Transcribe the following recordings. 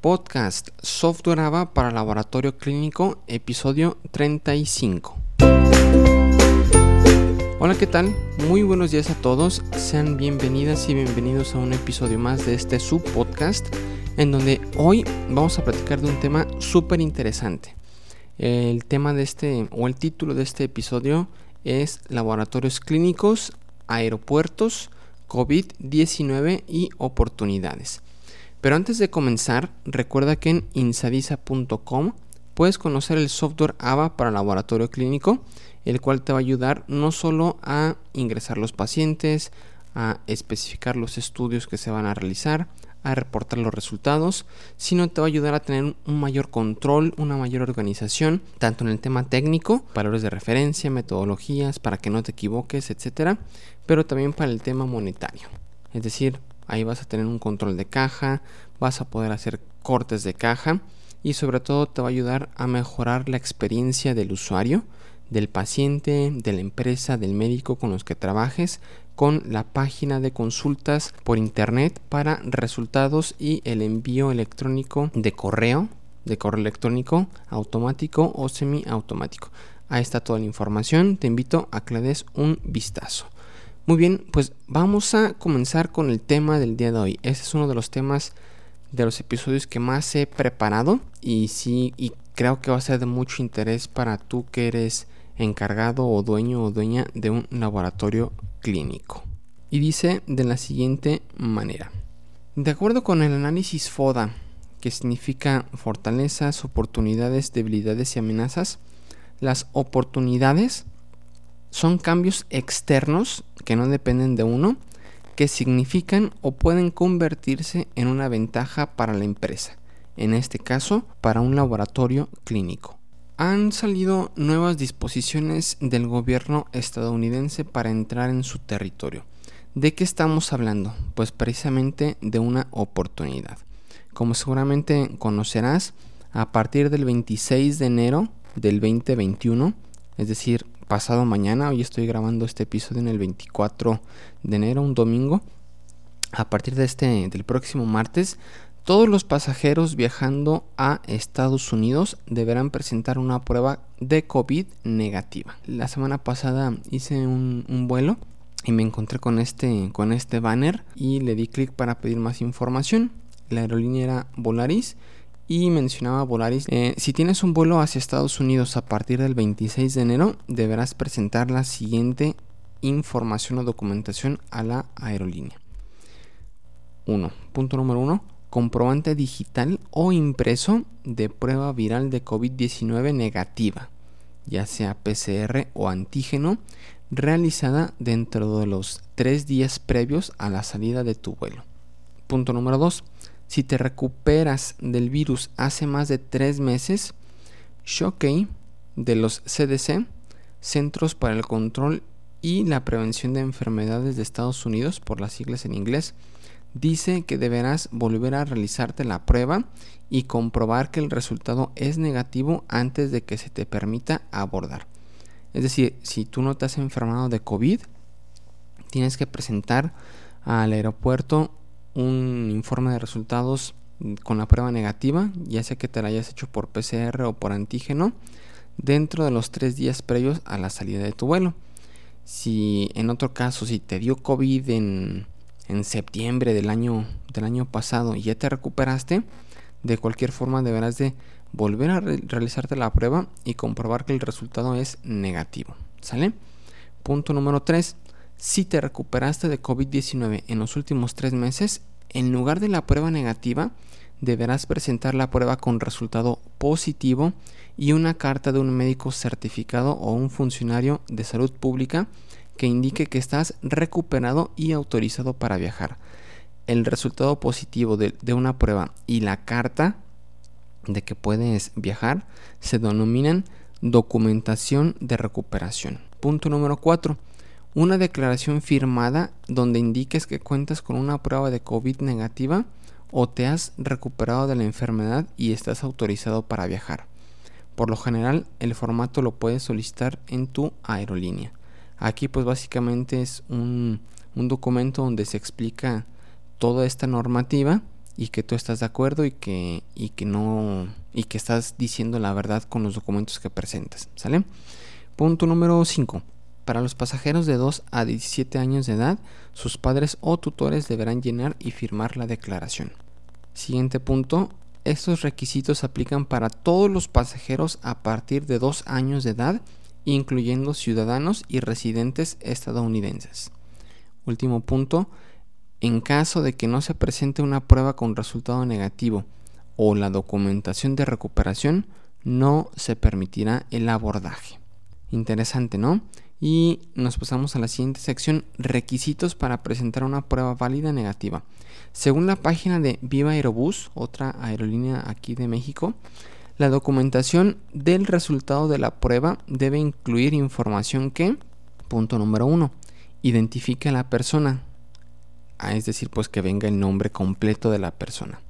Podcast Software AVA para Laboratorio Clínico, episodio 35. Hola, ¿qué tal? Muy buenos días a todos. Sean bienvenidas y bienvenidos a un episodio más de este subpodcast, en donde hoy vamos a platicar de un tema súper interesante. El tema de este, o el título de este episodio es Laboratorios Clínicos, Aeropuertos, COVID-19 y oportunidades. Pero antes de comenzar, recuerda que en insadisa.com puedes conocer el software AVA para laboratorio clínico, el cual te va a ayudar no solo a ingresar los pacientes, a especificar los estudios que se van a realizar, a reportar los resultados, sino te va a ayudar a tener un mayor control, una mayor organización, tanto en el tema técnico, valores de referencia, metodologías, para que no te equivoques, etcétera, pero también para el tema monetario. Es decir, Ahí vas a tener un control de caja, vas a poder hacer cortes de caja y sobre todo te va a ayudar a mejorar la experiencia del usuario, del paciente, de la empresa, del médico con los que trabajes con la página de consultas por internet para resultados y el envío electrónico de correo, de correo electrónico automático o semiautomático. Ahí está toda la información, te invito a que le des un vistazo. Muy bien, pues vamos a comenzar con el tema del día de hoy. Este es uno de los temas de los episodios que más he preparado y sí, y creo que va a ser de mucho interés para tú que eres encargado o dueño o dueña de un laboratorio clínico. Y dice de la siguiente manera. De acuerdo con el análisis FODA, que significa fortalezas, oportunidades, debilidades y amenazas, las oportunidades son cambios externos que no dependen de uno, que significan o pueden convertirse en una ventaja para la empresa, en este caso para un laboratorio clínico. Han salido nuevas disposiciones del gobierno estadounidense para entrar en su territorio. ¿De qué estamos hablando? Pues precisamente de una oportunidad. Como seguramente conocerás, a partir del 26 de enero del 2021, es decir, pasado mañana, hoy estoy grabando este episodio en el 24 de enero, un domingo. A partir de este del próximo martes, todos los pasajeros viajando a Estados Unidos deberán presentar una prueba de COVID negativa. La semana pasada hice un, vuelo y me encontré con este, con este banner y le di clic para pedir más información. La aerolínea era Volaris y mencionaba Volaris, eh, si tienes un vuelo hacia Estados Unidos a partir del 26 de enero, deberás presentar la siguiente información o documentación a la aerolínea. 1. Punto número 1. Comprobante digital o impreso de prueba viral de COVID-19 negativa, ya sea PCR o antígeno, realizada dentro de los tres días previos a la salida de tu vuelo. Punto número 2 si te recuperas del virus hace más de tres meses, Shockey de los CDC, Centros para el Control y la Prevención de Enfermedades de Estados Unidos, por las siglas en inglés, dice que deberás volver a realizarte la prueba y comprobar que el resultado es negativo antes de que se te permita abordar. Es decir, si tú no te has enfermado de COVID, tienes que presentar al aeropuerto un informe de resultados con la prueba negativa, ya sea que te la hayas hecho por PCR o por antígeno, dentro de los tres días previos a la salida de tu vuelo. Si en otro caso, si te dio COVID en, en septiembre del año, del año pasado y ya te recuperaste, de cualquier forma deberás de volver a realizarte la prueba y comprobar que el resultado es negativo. ¿Sale? Punto número 3. Si te recuperaste de COVID-19 en los últimos tres meses, en lugar de la prueba negativa, deberás presentar la prueba con resultado positivo y una carta de un médico certificado o un funcionario de salud pública que indique que estás recuperado y autorizado para viajar. El resultado positivo de, una prueba y la carta de que puedes viajar se denominan documentación de recuperación. Punto número 4 una declaración firmada donde indiques que cuentas con una prueba de COVID negativa o te has recuperado de la enfermedad y estás autorizado para viajar. Por lo general, el formato lo puedes solicitar en tu aerolínea. Aquí pues básicamente es un, un documento donde se explica toda esta normativa y que tú estás de acuerdo y que, y que no y que estás diciendo la verdad con los documentos que presentas. Punto número 5. Para los pasajeros de 2 a 17 años de edad, sus padres o tutores deberán llenar y firmar la declaración. Siguiente punto. Estos requisitos aplican para todos los pasajeros a partir de 2 años de edad, incluyendo ciudadanos y residentes estadounidenses. Último punto. En caso de que no se presente una prueba con resultado negativo o la documentación de recuperación, no se permitirá el abordaje. Interesante, ¿no? Y nos pasamos a la siguiente sección, requisitos para presentar una prueba válida negativa. Según la página de Viva Aerobús, otra aerolínea aquí de México, la documentación del resultado de la prueba debe incluir información que, punto número uno, identifique a la persona, ah, es decir, pues que venga el nombre completo de la persona.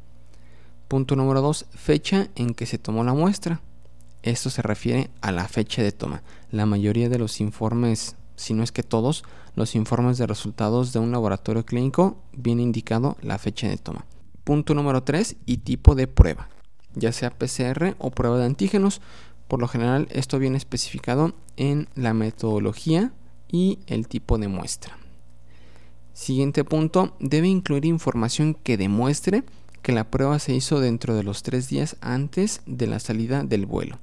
Punto número dos, fecha en que se tomó la muestra. Esto se refiere a la fecha de toma. La mayoría de los informes, si no es que todos, los informes de resultados de un laboratorio clínico viene indicado la fecha de toma. Punto número 3 y tipo de prueba, ya sea PCR o prueba de antígenos. Por lo general esto viene especificado en la metodología y el tipo de muestra. Siguiente punto, debe incluir información que demuestre que la prueba se hizo dentro de los tres días antes de la salida del vuelo.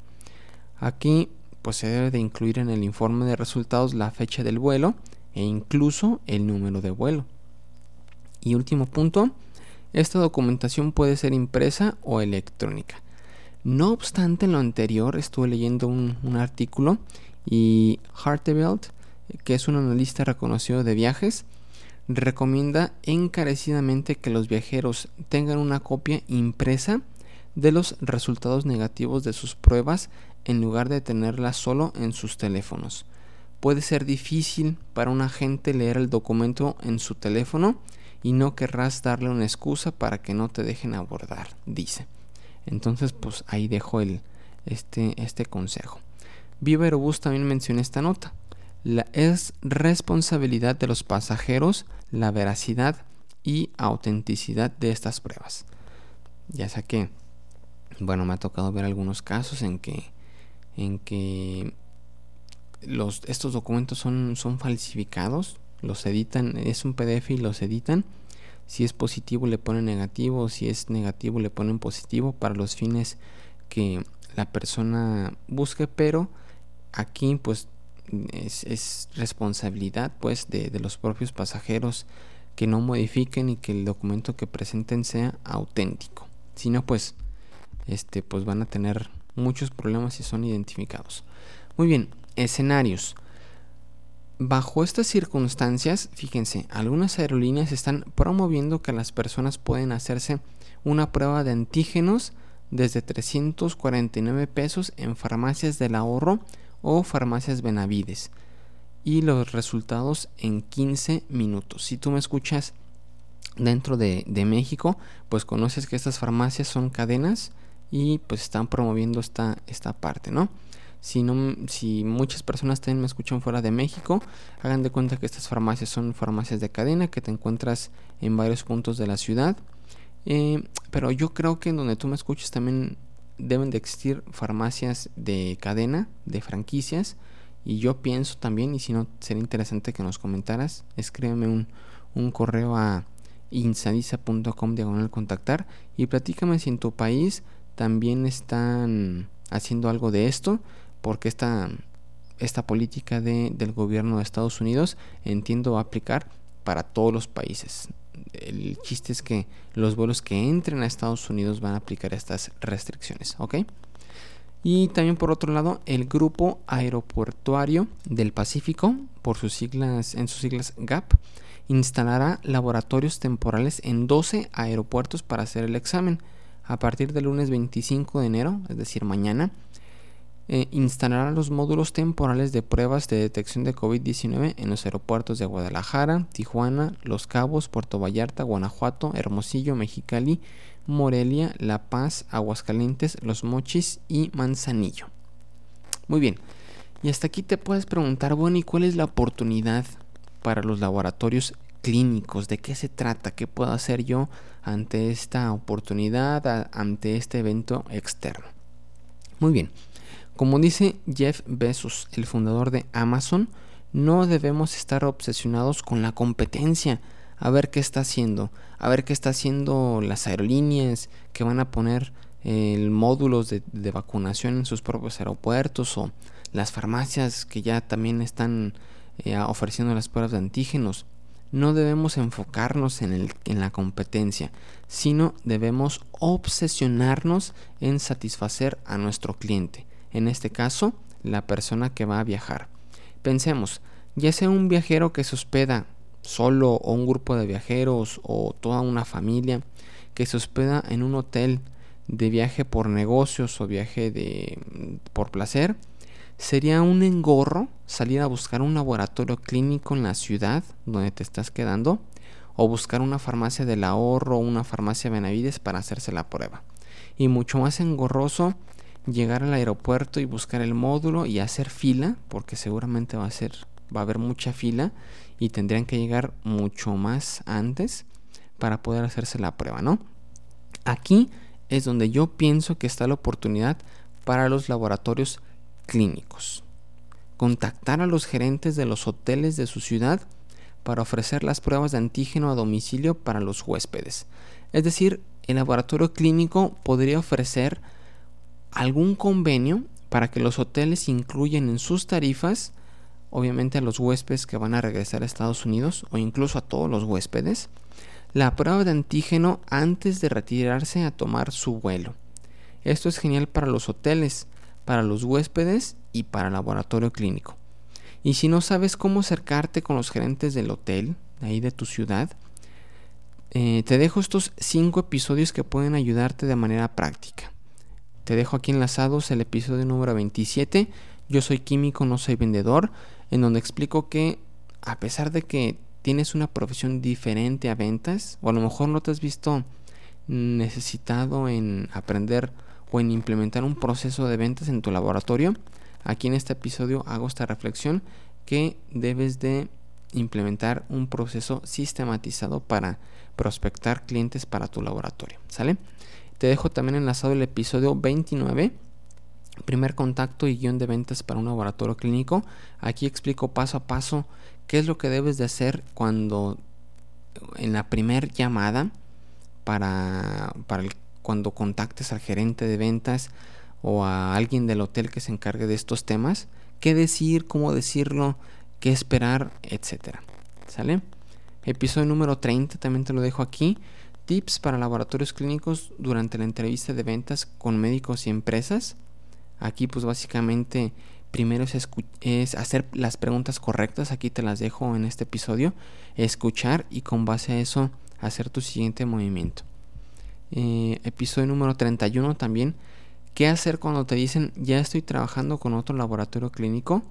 Aquí pues se debe de incluir en el informe de resultados la fecha del vuelo e incluso el número de vuelo. Y último punto, esta documentación puede ser impresa o electrónica. No obstante, lo anterior estuve leyendo un, un artículo y Hartevelt, que es un analista reconocido de viajes, recomienda encarecidamente que los viajeros tengan una copia impresa de los resultados negativos de sus pruebas en lugar de tenerla solo en sus teléfonos. Puede ser difícil para un agente leer el documento en su teléfono y no querrás darle una excusa para que no te dejen abordar, dice. Entonces, pues ahí dejo el, este, este consejo. Viva Aerobús también menciona esta nota. La, es responsabilidad de los pasajeros la veracidad y autenticidad de estas pruebas. Ya sé que, bueno, me ha tocado ver algunos casos en que en que los, estos documentos son, son falsificados, los editan, es un PDF y los editan. Si es positivo le ponen negativo, si es negativo le ponen positivo para los fines que la persona busque, pero aquí pues es, responsabilidad pues de, de, los propios pasajeros que no modifiquen y que el documento que presenten sea auténtico. Si no pues este pues van a tener muchos problemas si son identificados. Muy bien, escenarios. Bajo estas circunstancias, fíjense, algunas aerolíneas están promoviendo que las personas pueden hacerse una prueba de antígenos desde 349 pesos en farmacias del ahorro o farmacias Benavides y los resultados en 15 minutos. Si tú me escuchas dentro de, de México, pues conoces que estas farmacias son cadenas y pues están promoviendo esta, esta parte, ¿no? Si, no, si muchas personas también me escuchan fuera de México, hagan de cuenta que estas farmacias son farmacias de cadena que te encuentras en varios puntos de la ciudad. Eh, pero yo creo que en donde tú me escuches también deben de existir farmacias de cadena, de franquicias. Y yo pienso también, y si no, sería interesante que nos comentaras, escríbeme un, un correo a insadiza.com diagonal contactar y platícame si en tu país también están haciendo algo de esto, porque esta, esta política de, del gobierno de Estados Unidos entiendo va a aplicar para todos los países. El chiste es que los vuelos que entren a Estados Unidos van a aplicar estas restricciones, ¿ok? Y también por otro lado, el Grupo Aeroportuario del Pacífico, por sus siglas, en sus siglas GAP, instalará laboratorios temporales en 12 aeropuertos para hacer el examen a partir del lunes 25 de enero, es decir, mañana, eh, instalará los módulos temporales de pruebas de detección de COVID-19 en los aeropuertos de Guadalajara, Tijuana, Los Cabos, Puerto Vallarta, Guanajuato, Hermosillo, Mexicali, Morelia, La Paz, Aguascalientes, Los Mochis y Manzanillo. Muy bien, y hasta aquí te puedes preguntar, bueno, ¿y cuál es la oportunidad para los laboratorios clínicos. ¿De qué se trata? ¿Qué puedo hacer yo ante esta oportunidad, ante este evento externo? Muy bien. Como dice Jeff Bezos, el fundador de Amazon, no debemos estar obsesionados con la competencia, a ver qué está haciendo, a ver qué está haciendo las aerolíneas que van a poner el módulos de, vacunación en sus propios aeropuertos o las farmacias que ya también están eh, ofreciendo las pruebas de antígenos. No debemos enfocarnos en, el, en la competencia, sino debemos obsesionarnos en satisfacer a nuestro cliente, en este caso, la persona que va a viajar. Pensemos, ya sea un viajero que se hospeda solo o un grupo de viajeros o toda una familia que se hospeda en un hotel de viaje por negocios o viaje de por placer, sería un engorro salir a buscar un laboratorio clínico en la ciudad donde te estás quedando o buscar una farmacia del ahorro o una farmacia Benavides para hacerse la prueba. Y mucho más engorroso llegar al aeropuerto y buscar el módulo y hacer fila, porque seguramente va a ser va a haber mucha fila y tendrían que llegar mucho más antes para poder hacerse la prueba, ¿no? Aquí es donde yo pienso que está la oportunidad para los laboratorios clínicos. Contactar a los gerentes de los hoteles de su ciudad para ofrecer las pruebas de antígeno a domicilio para los huéspedes. Es decir, el laboratorio clínico podría ofrecer algún convenio para que los hoteles incluyan en sus tarifas, obviamente a los huéspedes que van a regresar a Estados Unidos o incluso a todos los huéspedes, la prueba de antígeno antes de retirarse a tomar su vuelo. Esto es genial para los hoteles, para los huéspedes y para el laboratorio clínico. Y si no sabes cómo acercarte con los gerentes del hotel, ahí de tu ciudad, eh, te dejo estos cinco episodios que pueden ayudarte de manera práctica. Te dejo aquí enlazados el episodio número 27, Yo soy químico, no soy vendedor, en donde explico que a pesar de que tienes una profesión diferente a ventas, o a lo mejor no te has visto necesitado en aprender o en implementar un proceso de ventas en tu laboratorio, aquí en este episodio hago esta reflexión que debes de implementar un proceso sistematizado para prospectar clientes para tu laboratorio, ¿sale? Te dejo también enlazado el episodio 29 primer contacto y guion de ventas para un laboratorio clínico. Aquí explico paso a paso ¿Qué es lo que debes de hacer cuando en la primer llamada para, para cuando contactes al gerente de ventas o a alguien del hotel que se encargue de estos temas? ¿Qué decir? ¿Cómo decirlo? ¿Qué esperar? Etcétera. ¿Sale? Episodio número 30 también te lo dejo aquí. Tips para laboratorios clínicos durante la entrevista de ventas con médicos y empresas. Aquí pues básicamente primero es, hacer las preguntas correctas, aquí te las dejo en este episodio, escuchar y con base a eso hacer tu siguiente movimiento. Eh, episodio número 31 también, ¿qué hacer cuando te dicen ya estoy trabajando con otro laboratorio clínico?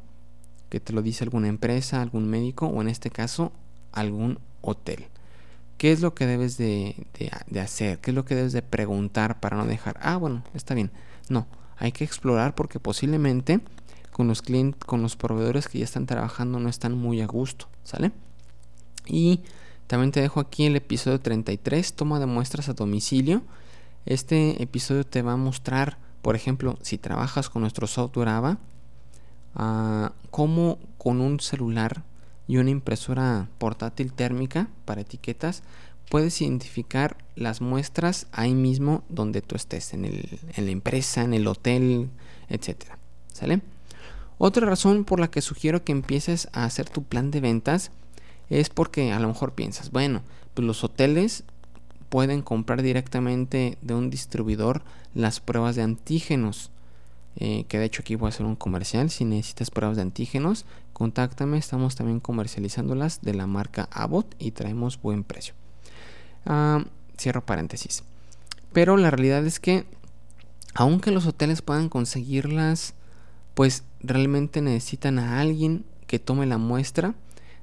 Que te lo dice alguna empresa, algún médico o en este caso algún hotel. ¿Qué es lo que debes de, de hacer? ¿Qué es lo que debes de preguntar para no dejar? Ah, bueno, está bien. No, hay que explorar porque posiblemente con los clientes, con los proveedores que ya están trabajando no están muy a gusto, ¿sale? Y también te dejo aquí el episodio 33, toma de muestras a domicilio. Este episodio te va a mostrar, por ejemplo, si trabajas con nuestro software AVA, ah, cómo con un celular y una impresora portátil térmica para etiquetas puedes identificar las muestras ahí mismo donde tú estés, en, en la empresa, en el hotel, etcétera. ¿Sale? Otra razón por la que sugiero que empieces a hacer tu plan de ventas es porque a lo mejor piensas, bueno, pues los hoteles pueden comprar directamente de un distribuidor las pruebas de antígenos. Eh, que de hecho aquí voy a hacer un comercial. Si necesitas pruebas de antígenos, contáctame. Estamos también comercializándolas de la marca Abbott y traemos buen precio. Ah, cierro paréntesis. Pero la realidad es que, aunque los hoteles puedan conseguirlas pues realmente necesitan a alguien que tome la muestra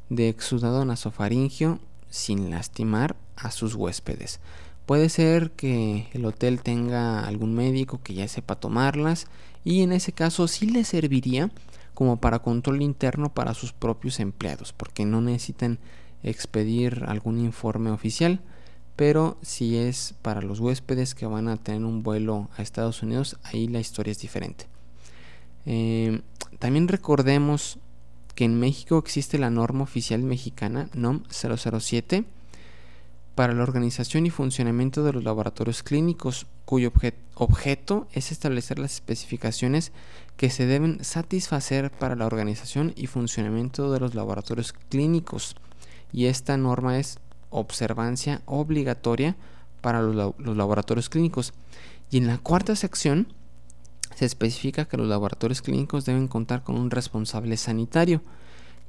de exudado nasofaringio sin lastimar a sus huéspedes. Puede ser que el hotel tenga algún médico que ya sepa tomarlas y en ese caso sí le serviría como para control interno para sus propios empleados porque no necesitan expedir algún informe oficial, pero si es para los huéspedes que van a tener un vuelo a Estados Unidos, ahí la historia es diferente. Eh, también recordemos que en México existe la norma oficial mexicana NOM 007 para la organización y funcionamiento de los laboratorios clínicos, cuyo objeto es establecer las especificaciones que se deben satisfacer para la organización y funcionamiento de los laboratorios clínicos. Y esta norma es observancia obligatoria para los, laboratorios clínicos. Y en la cuarta sección se especifica que los laboratorios clínicos deben contar con un responsable sanitario,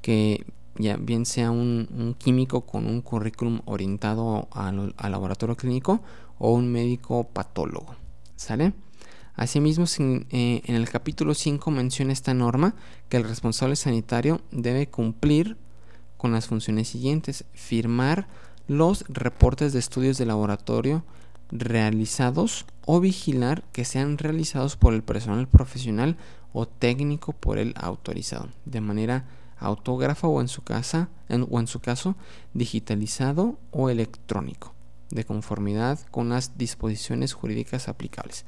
que ya bien sea un, químico con un currículum orientado al, laboratorio clínico o un médico patólogo. ¿Sale? Asimismo, eh, en el capítulo 5 menciona esta norma que el responsable sanitario debe cumplir con las funciones siguientes. Firmar los reportes de estudios de laboratorio realizados o vigilar que sean realizados por el personal profesional o técnico por el autorizado, de manera autógrafa o en su casa o en su caso digitalizado o electrónico, de conformidad con las disposiciones jurídicas aplicables.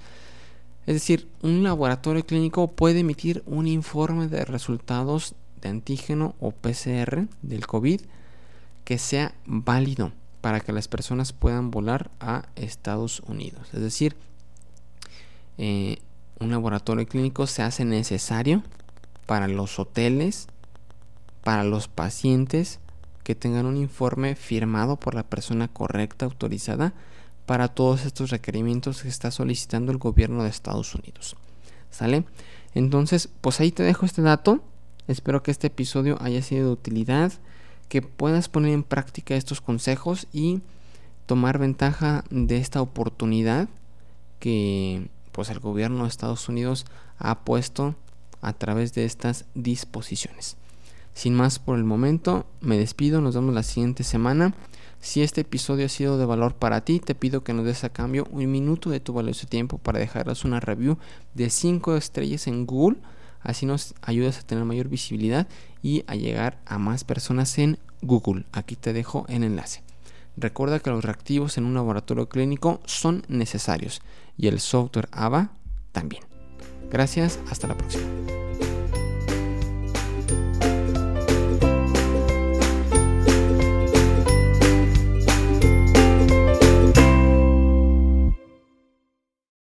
Es decir, un laboratorio clínico puede emitir un informe de resultados de antígeno o PCR del COVID que sea válido para que las personas puedan volar a Estados Unidos. Es decir, eh, un laboratorio clínico se hace necesario para los hoteles, para los pacientes que tengan un informe firmado por la persona correcta, autorizada, para todos estos requerimientos que está solicitando el gobierno de Estados Unidos. ¿Sale? Entonces, pues ahí te dejo este dato. Espero que este episodio haya sido de utilidad que puedas poner en práctica estos consejos y tomar ventaja de esta oportunidad que pues el gobierno de Estados Unidos ha puesto a través de estas disposiciones. Sin más por el momento, me despido, nos vemos la siguiente semana. Si este episodio ha sido de valor para ti, te pido que nos des a cambio un minuto de tu valioso tiempo para dejarnos una review de 5 estrellas en Google Así nos ayudas a tener mayor visibilidad y a llegar a más personas en Google. Aquí te dejo el enlace. Recuerda que los reactivos en un laboratorio clínico son necesarios y el software AVA también. Gracias, hasta la próxima.